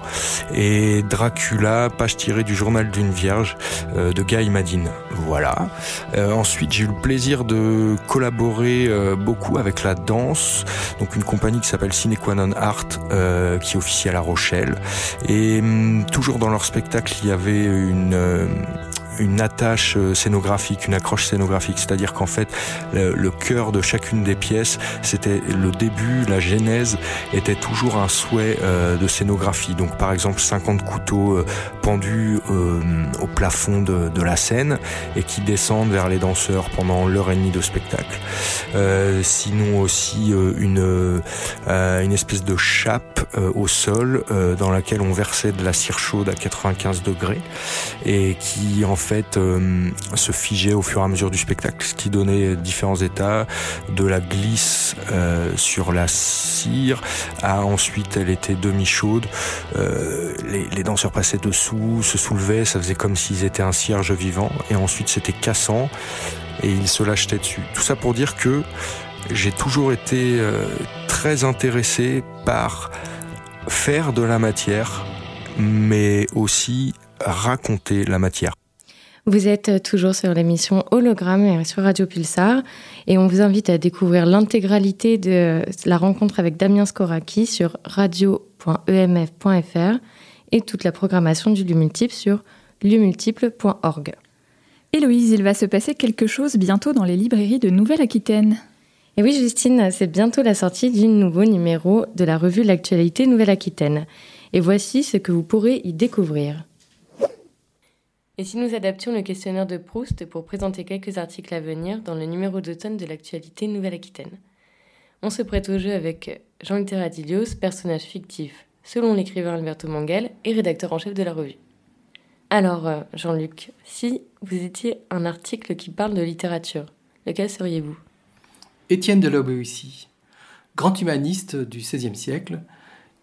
et Dracula, page tirée du journal d'une vierge euh, de Guy Madine. Voilà. Euh, ensuite, j'ai eu le plaisir de collaborer euh, beaucoup avec la danse, donc une compagnie qui s'appelle Cinequanon Euh, qui officie à La Rochelle. Et hum, toujours dans leur spectacle, il y avait une euh, une attache euh, scénographique, une accroche scénographique. C'est-à-dire qu'en fait, le, le, cœur de chacune des pièces, c'était le début, la genèse, était toujours un souhait euh, de scénographie. Donc par exemple, 50 couteaux euh, pendus euh, au plafond de, de, la scène et qui descendent vers les danseurs pendant l'heure et demie de spectacle. Euh, sinon aussi une, une espèce de chape au sol dans laquelle on versait de la cire chaude à 95 degrés et qui en fait euh, se figeait au fur et à mesure du spectacle, ce qui donnait différents états, de la glisse euh, sur la cire à ensuite elle était demi-chaude, euh, les, les, danseurs passaient dessous, se soulevaient, ça faisait comme s'ils étaient un cierge vivant et ensuite c'était cassant et ils se lâchaient dessus. Tout ça pour dire que j'ai toujours été très intéressé par faire de la matière mais aussi raconter la matière. Vous êtes toujours sur l'émission Hologramme sur Radio Pulsar et on vous invite à découvrir l'intégralité de la rencontre avec Damien Skoraki sur radio.emf.fr et toute la programmation du lieu multiple sur lieu-multiple.org. Héloïse, il va se passer quelque chose bientôt dans les librairies de Nouvelle-Aquitaine. Et oui, Justine, c'est bientôt la sortie du nouveau numéro de la revue L'actualité Nouvelle-Aquitaine. Et voici ce que vous pourrez y découvrir. Et si nous adaptions le questionnaire de Proust pour présenter quelques articles à venir dans le numéro d'automne de l'actualité Nouvelle-Aquitaine On se prête au jeu avec Jean-Luc Terradilios, personnage fictif, selon l'écrivain Alberto Manguel et rédacteur en chef de la revue. Alors, euh, Jean-Luc, si vous étiez un article qui parle de littérature, lequel seriez-vous? Étienne de Lobéussy, grand humaniste du XVIe siècle,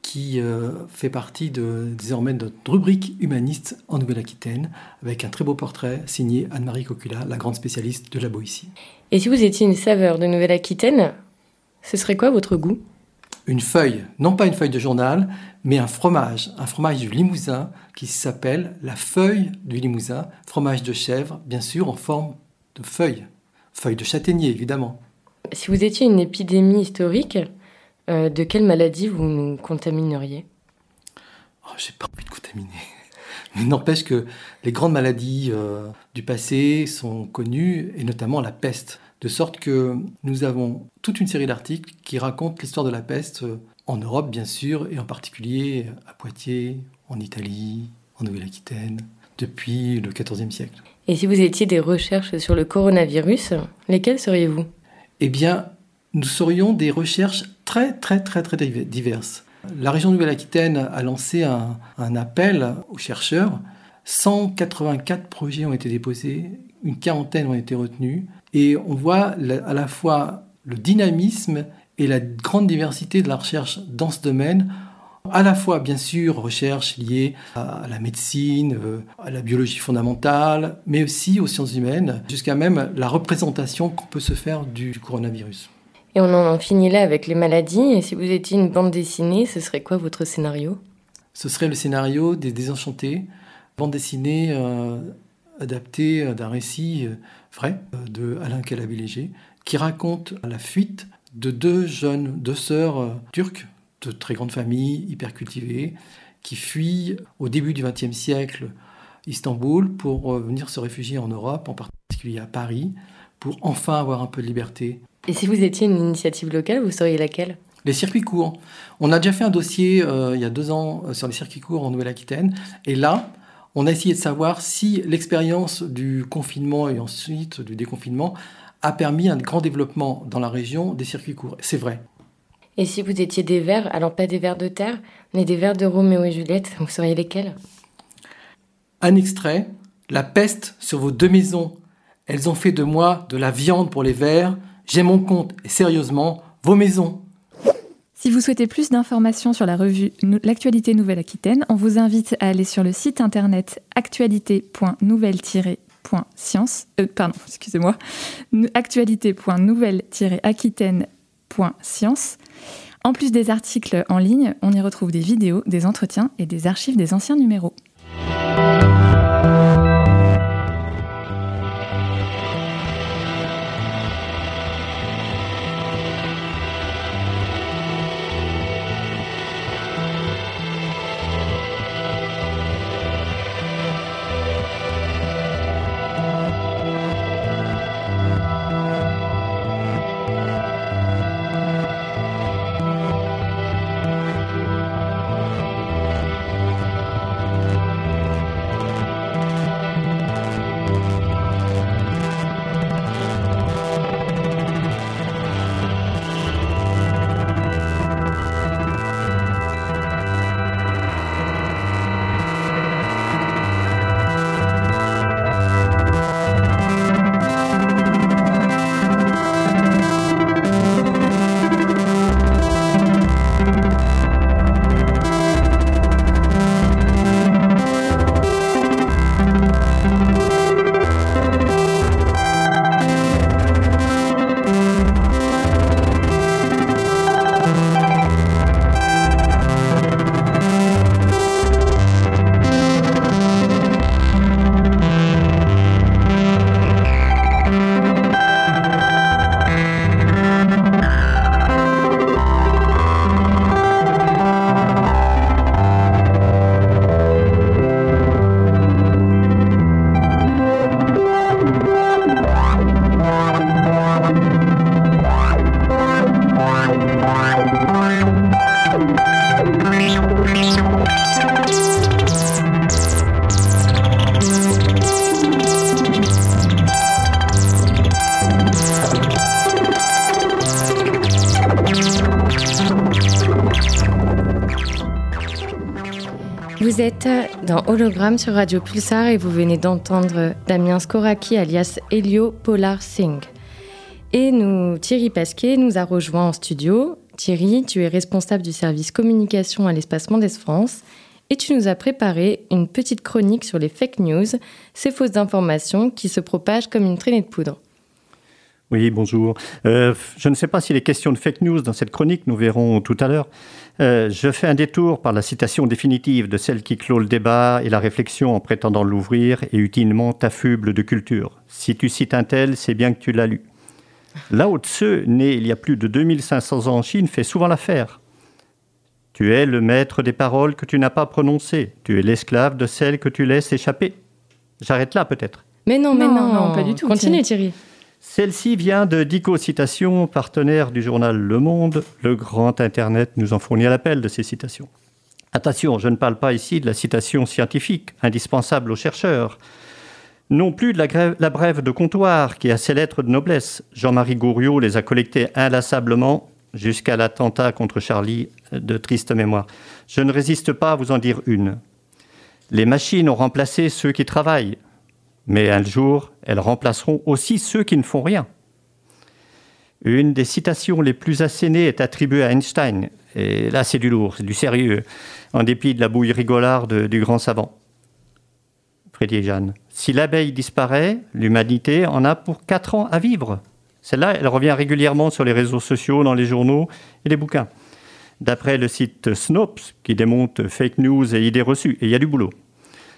qui euh, fait partie de, désormais de notre rubrique humaniste en Nouvelle-Aquitaine, avec un très beau portrait signé Anne-Marie Cocula, la grande spécialiste de la Boétie. Et si vous étiez une saveur de Nouvelle-Aquitaine, ce serait quoi votre goût? Une feuille, non pas une feuille de journal, mais un fromage, un fromage du Limousin qui s'appelle la feuille du Limousin, fromage de chèvre, bien sûr en forme de feuille, feuille de châtaignier évidemment. Si vous étiez une épidémie historique, euh, de quelle maladie vous nous contamineriez? Oh, J'ai pas envie de contaminer. Mais n'empêche que les grandes maladies euh, du passé sont connues, et notamment la peste. De sorte que nous avons toute une série d'articles qui racontent l'histoire de la peste euh, en Europe, bien sûr, et en particulier à Poitiers, en Italie, en Nouvelle-Aquitaine, depuis le XIVe siècle. Et si vous étiez des recherches sur le coronavirus, lesquelles seriez-vous? Eh bien, nous serions des recherches très très très très diverses. La région Nouvelle-Aquitaine a lancé un, appel aux chercheurs. 184 projets ont été déposés, une quarantaine ont été retenus, et on voit à la fois le dynamisme et la grande diversité de la recherche dans ce domaine, à la fois bien sûr recherche liée à la médecine, euh, à la biologie fondamentale, mais aussi aux sciences humaines, jusqu'à même la représentation qu'on peut se faire du coronavirus. Et on en finit là avec les maladies. Et si vous étiez une bande dessinée, ce serait quoi votre scénario? Ce serait le scénario des Désenchantés, bande dessinée euh, adaptée d'un récit euh, vrai euh, de Alain Calabi-Léger, qui raconte la fuite de deux jeunes, deux sœurs euh, turques de très grande famille, hyper cultivées, qui fuient au début du XXe siècle Istanbul pour euh, venir se réfugier en Europe, en particulier à Paris, pour enfin avoir un peu de liberté et si vous étiez une initiative locale, vous seriez laquelle Les circuits courts. On a déjà fait un dossier euh, il y a deux ans euh, sur les circuits courts en Nouvelle-Aquitaine. Et là, on a essayé de savoir si l'expérience du confinement et ensuite du déconfinement a permis un grand développement dans la région des circuits courts. C'est vrai. Et si vous étiez des vers, alors pas des vers de terre, mais des vers de Roméo et Juliette, vous seriez lesquels? Un extrait La peste sur vos deux maisons. Elles ont fait de moi de la viande pour les vers j'ai mon compte et sérieusement vos maisons. Si vous souhaitez plus d'informations sur la revue L'actualité Nouvelle-Aquitaine, on vous invite à aller sur le site internet actualité.nouvelle-science, euh, pardon, excusez-moi, actualité.nouvelle-aquitaine.science. En plus des articles en ligne, on y retrouve des vidéos, des entretiens et des archives des anciens numéros. Dans Hologramme sur Radio Pulsar et vous venez d'entendre Damien Skoraki alias Elio Polar Singh. Et nous, Thierry Pasquet nous a rejoint en studio. Thierry, tu es responsable du service communication à l'espace Mendes France et tu nous as préparé une petite chronique sur les fake news, ces fausses informations qui se propagent comme une traînée de poudre. Oui, bonjour. Euh, je ne sais pas s'il est question de fake news dans cette chronique, nous verrons tout à l'heure. Euh, je fais un détour par la citation définitive de celle qui clôt le débat et la réflexion en prétendant l'ouvrir et utilement affuble de culture. Si tu cites un tel, c'est bien que tu l'as lu. Lao Tse, né il y a plus de 2500 ans en Chine, fait souvent l'affaire. Tu es le maître des paroles que tu n'as pas prononcées. Tu es l'esclave de celles que tu laisses échapper. J'arrête là peut-être. Mais non, mais Non, non, non, pas du tout, Continue Thierry. Celle-ci vient de Dico Citation, partenaire du journal Le Monde. Le grand Internet nous en fournit à l'appel de ces citations. Attention, je ne parle pas ici de la citation scientifique, indispensable aux chercheurs. Non plus de la, brève de comptoir, qui a ses lettres de noblesse. Jean-Marie Gouriot les a collectées inlassablement jusqu'à l'attentat contre Charlie de triste mémoire. Je ne résiste pas à vous en dire une. Les machines ont remplacé ceux qui travaillent, mais un jour, elles remplaceront aussi ceux qui ne font rien. Une des citations les plus assénées est attribuée à Einstein. Et là, c'est du lourd, c'est du sérieux, en dépit de la bouille rigolarde du grand savant. Freddy et Jeanne. Si l'abeille disparaît, l'humanité en a pour quatre ans à vivre. Celle-là, elle revient régulièrement sur les réseaux sociaux, dans les journaux et les bouquins. D'après le site Snopes, qui démonte fake news et idées reçues, il y a du boulot.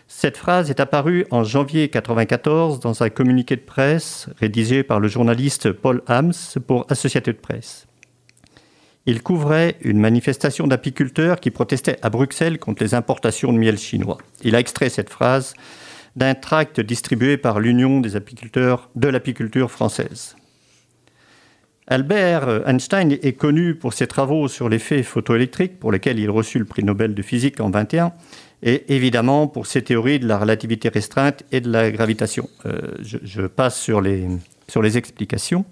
Cette phrase est apparue en janvier 1994 dans un communiqué de presse rédigé par le journaliste Paul Hams pour Associated Press. Il couvrait une manifestation d'apiculteurs qui protestaient à Bruxelles contre les importations de miel chinois. Il a extrait cette phrase d'un tract distribué par l'Union des apiculteurs de l'apiculture française. Albert Einstein est connu pour ses travaux sur l'effet photoélectrique, pour lesquels il reçut le prix Nobel de physique en 21, et évidemment pour ses théories de la relativité restreinte et de la gravitation. Euh, je, passe sur les, explications.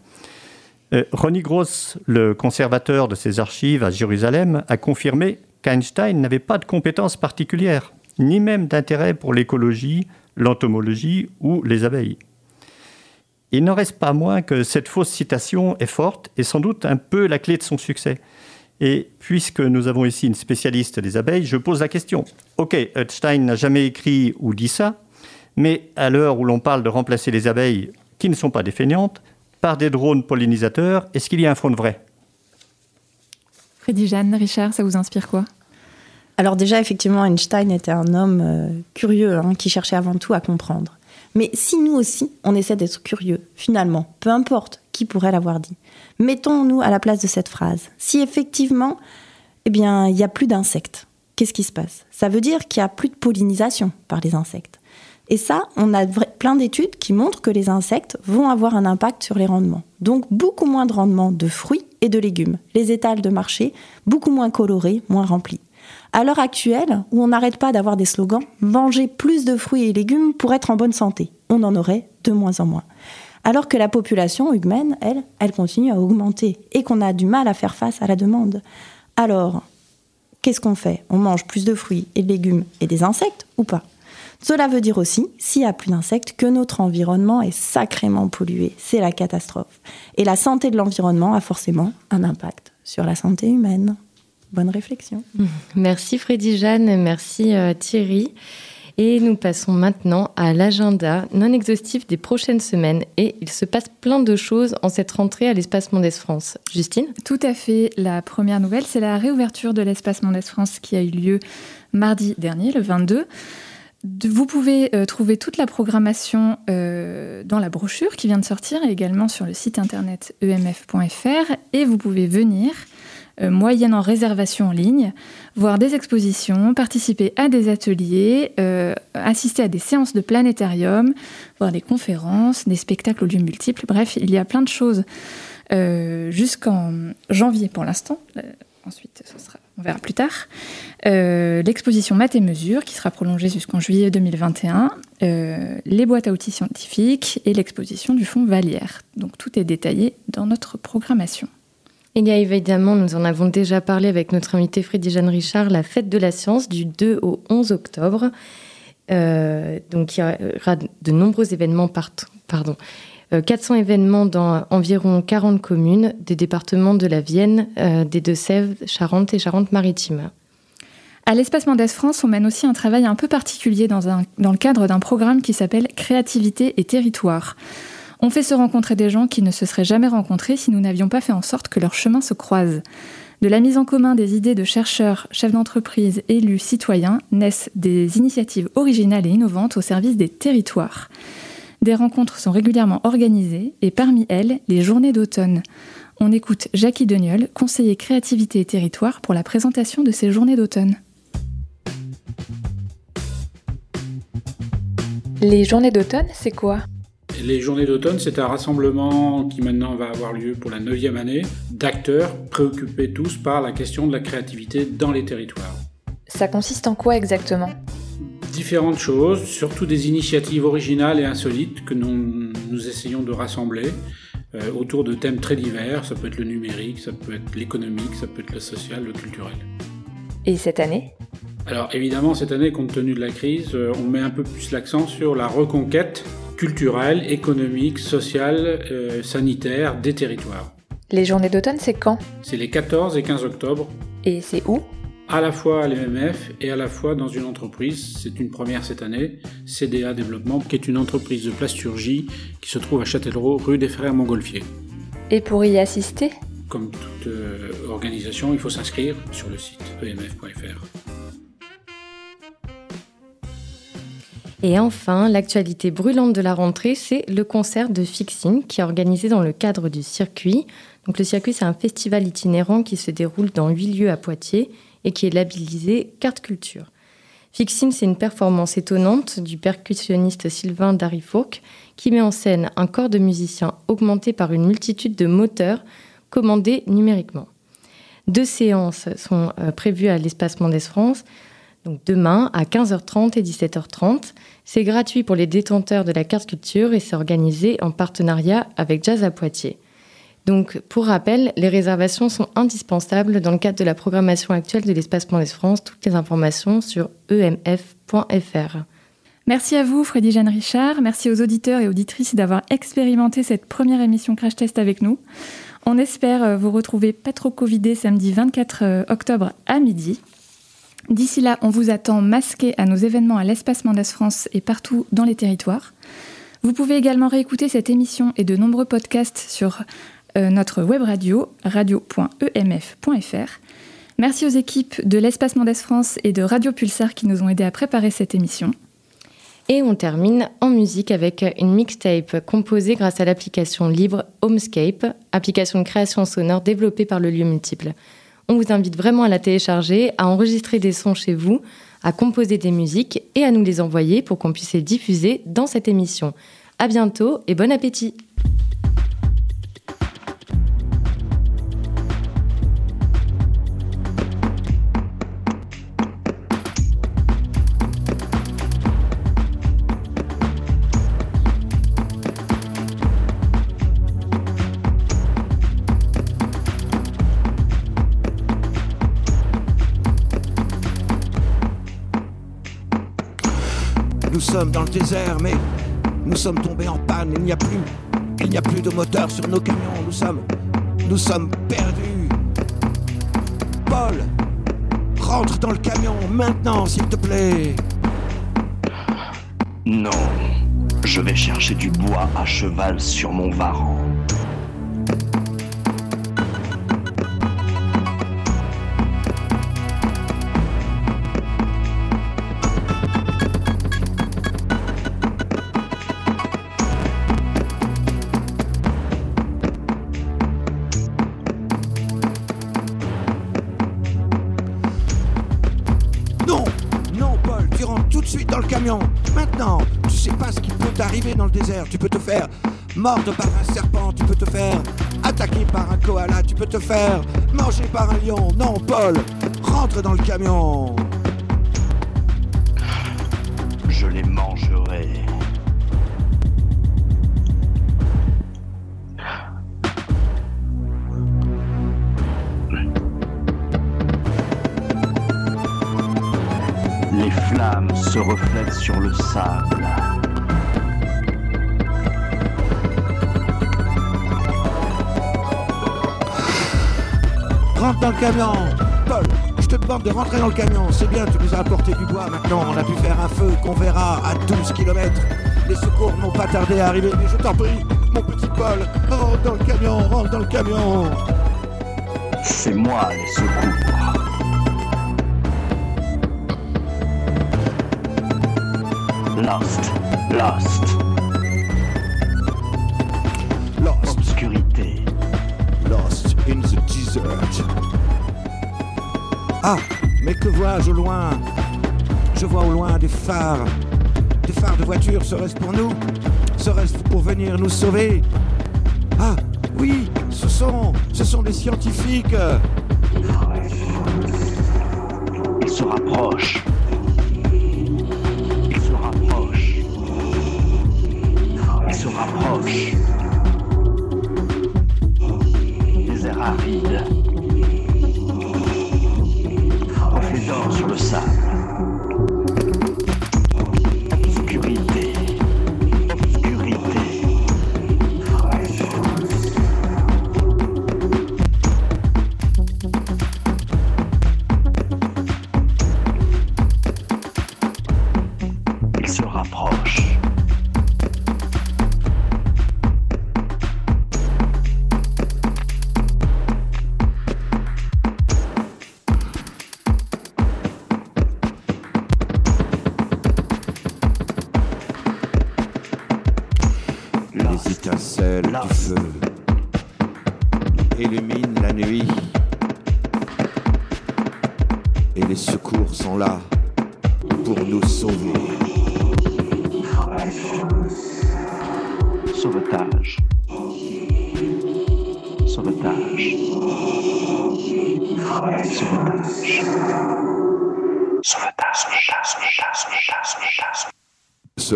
Euh, Ronnie Gross, le conservateur de ses archives à Jérusalem, a confirmé qu'Einstein n'avait pas de compétences particulières, ni même d'intérêt pour l'écologie, l'entomologie ou les abeilles. Il n'en reste pas moins que cette fausse citation est forte et sans doute un peu la clé de son succès. Et puisque nous avons ici une spécialiste des abeilles, je pose la question. Ok, Einstein n'a jamais écrit ou dit ça, mais à l'heure où l'on parle de remplacer les abeilles, qui ne sont pas des feignantes, par des drones pollinisateurs, est-ce qu'il y a un fond de vrai? Freddy Jeanne, Richard, ça vous inspire quoi? Alors déjà, effectivement, Einstein était un homme euh, curieux, hein, qui cherchait avant tout à comprendre. Mais si nous aussi, on essaie d'être curieux, finalement, peu importe qui pourrait l'avoir dit, mettons-nous à la place de cette phrase. Si effectivement, eh il n'y a plus d'insectes, qu'est-ce qui se passe? Ça veut dire qu'il n'y a plus de pollinisation par les insectes. Et ça, on a plein d'études qui montrent que les insectes vont avoir un impact sur les rendements. Donc beaucoup moins de rendement de fruits et de légumes. Les étals de marché, beaucoup moins colorés, moins remplis. À l'heure actuelle, où on n'arrête pas d'avoir des slogans, manger plus de fruits et légumes pour être en bonne santé, on en aurait de moins en moins. Alors que la population humaine, elle, elle continue à augmenter et qu'on a du mal à faire face à la demande. Alors, qu'est-ce qu'on fait? On mange plus de fruits et de légumes et des insectes ou pas? Cela veut dire aussi, s'il n'y a plus d'insectes, que notre environnement est sacrément pollué. C'est la catastrophe. Et la santé de l'environnement a forcément un impact sur la santé humaine. Bonne réflexion. Merci Freddy Jeanne, merci euh, Thierry. Et nous passons maintenant à l'agenda non exhaustif des prochaines semaines. Et il se passe plein de choses en cette rentrée à l'espace Mondes France. Justine? Tout à fait. La première nouvelle, c'est la réouverture de l'espace Mondes France qui a eu lieu mardi dernier, le 22. De- Vous pouvez euh, trouver toute la programmation euh, dans la brochure qui vient de sortir et également sur le site internet emf.fr et vous pouvez venir euh, moyennant réservation en ligne, voir des expositions, participer à des ateliers, euh, assister à des séances de planétarium, voir des conférences, des spectacles au lieu multiples. Bref, il y a plein de choses euh, jusqu'en janvier pour l'instant. Euh, ensuite, on verra plus tard. L'exposition Maths et Mesures qui sera prolongée jusqu'en juillet 2021. euh, les boîtes à outils scientifiques et l'exposition du fonds Valière. Donc tout est détaillé dans notre programmation. Il y a évidemment, nous en avons déjà parlé avec notre invité Freddy Jeanne Richard, la fête de la science du 2 au 11 octobre. Euh, donc il y aura de nombreux événements partout. Pardon. 400 événements dans environ 40 communes des départements de la Vienne, euh, des Deux-Sèvres, Charente et Charente-Maritime. À l'Espace Mendes France, on mène aussi un travail un peu particulier dans le cadre d'un programme qui s'appelle Créativité et Territoire. On fait se rencontrer des gens qui ne se seraient jamais rencontrés si nous n'avions pas fait en sorte que leurs chemins se croisent. De la mise en commun des idées de chercheurs, chefs d'entreprise, élus, citoyens, naissent des initiatives originales et innovantes au service des territoires. Des rencontres sont régulièrement organisées et parmi elles, les journées d'automne. On écoute Jackie Deniol, conseiller créativité et territoire, pour la présentation de ces journées d'automne. Les journées d'automne, c'est quoi? Les journées d'automne, c'est un rassemblement qui maintenant va avoir lieu pour la neuvième année d'acteurs préoccupés tous par la question de la créativité dans les territoires. Ça consiste en quoi exactement? Différentes choses, surtout des initiatives originales et insolites que nous, nous essayons de rassembler euh, autour de thèmes très divers. Ça peut être le numérique, ça peut être l'économique, ça peut être le social, le culturel. Et cette année? Alors évidemment, cette année, compte tenu de la crise, euh, on met un peu plus l'accent sur la reconquête culturelle, économique, sociale, euh, sanitaire des territoires. Les journées d'automne, c'est quand? C'est les 14 et 15 octobre. Et c'est où? À la fois à l'MMF et à la fois dans une entreprise, c'est une première cette année, CDA Développement, qui est une entreprise de plasturgie qui se trouve à Châtellerault, rue des Frères Montgolfier. Et pour y assister? Comme toute euh, organisation, il faut s'inscrire sur le site emf.fr. Et enfin, l'actualité brûlante de la rentrée, c'est le concert de Fixing qui est organisé dans le cadre du circuit. Donc le circuit, c'est un festival itinérant qui se déroule dans huit lieux à Poitiers et qui est labellisé Carte Culture. Fixing, c'est une performance étonnante du percussionniste Sylvain Darifourc qui met en scène un corps de musiciens augmenté par une multitude de moteurs commandés numériquement. Deux séances sont euh, prévues à l'espace Mendes France, donc demain à 15h30 et 17h30. C'est gratuit pour les détenteurs de la carte culture et c'est organisé en partenariat avec Jazz à Poitiers. Donc, pour rappel, les réservations sont indispensables dans le cadre de la programmation actuelle de l'Espace France. Toutes les informations sur emf.fr. Merci à vous, Freddy Jeanne Richard. Merci aux auditeurs et auditrices d'avoir expérimenté cette première émission Crash Test avec nous. On espère vous retrouver pas trop Covidé samedi 24 octobre à midi. D'ici là, on vous attend masqué à nos événements à l'Espace Mendes France et partout dans les territoires. Vous pouvez également réécouter cette émission et de nombreux podcasts sur euh, notre web radio, radio.emf.fr. Merci aux équipes de l'Espace Mendes France et de Radio Pulsar qui nous ont aidés à préparer cette émission. Et on termine en musique avec une mixtape composée grâce à l'application libre Homescape, application de création sonore développée par le lieu multiple. On vous invite vraiment à la télécharger, à enregistrer des sons chez vous, à composer des musiques et à nous les envoyer pour qu'on puisse les diffuser dans cette émission. À bientôt et bon appétit! Sommes dans le désert, mais nous sommes tombés en panne. Il n'y a plus, il n'y a plus de moteur sur nos camions. Nous sommes, nous sommes perdus. Paul, rentre dans le camion maintenant, s'il te plaît. Non, je vais chercher du bois à cheval sur mon varan. arriver dans le désert, tu peux te faire mordre par un serpent, tu peux te faire attaquer par un koala, tu peux te faire manger par un lion. Non, Paul, rentre dans le camion. Je les mangerai. Les flammes se reflètent sur le sable. Dans le camion Paul, je te demande de rentrer dans le camion. C'est bien, tu nous as apporté du bois maintenant. On a pu faire un feu qu'on verra à 12 km. Les secours n'ont pas tardé à arriver, mais je t'en prie, mon petit Paul, rentre dans le camion, rentre dans le camion. C'est moi les secours. Lost, lost. Ah, mais que vois-je au loin? Je vois au loin des phares. Des phares de voiture, serait-ce pour nous? Serait-ce pour venir nous sauver? Ah, oui, ce sont, ce sont des scientifiques. Il se rapproche.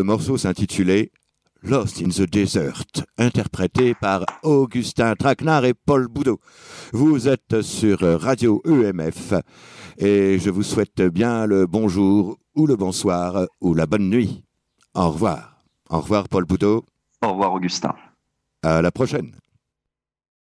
Morceau s'intitulait Lost in the Desert, interprété par Augustin Traquenard et Paul Boudot. Vous êtes sur Radio EMF et je vous souhaite bien le bonjour ou le bonsoir ou la bonne nuit. Au revoir. Au revoir Paul Boudot. Au revoir Augustin. À la prochaine.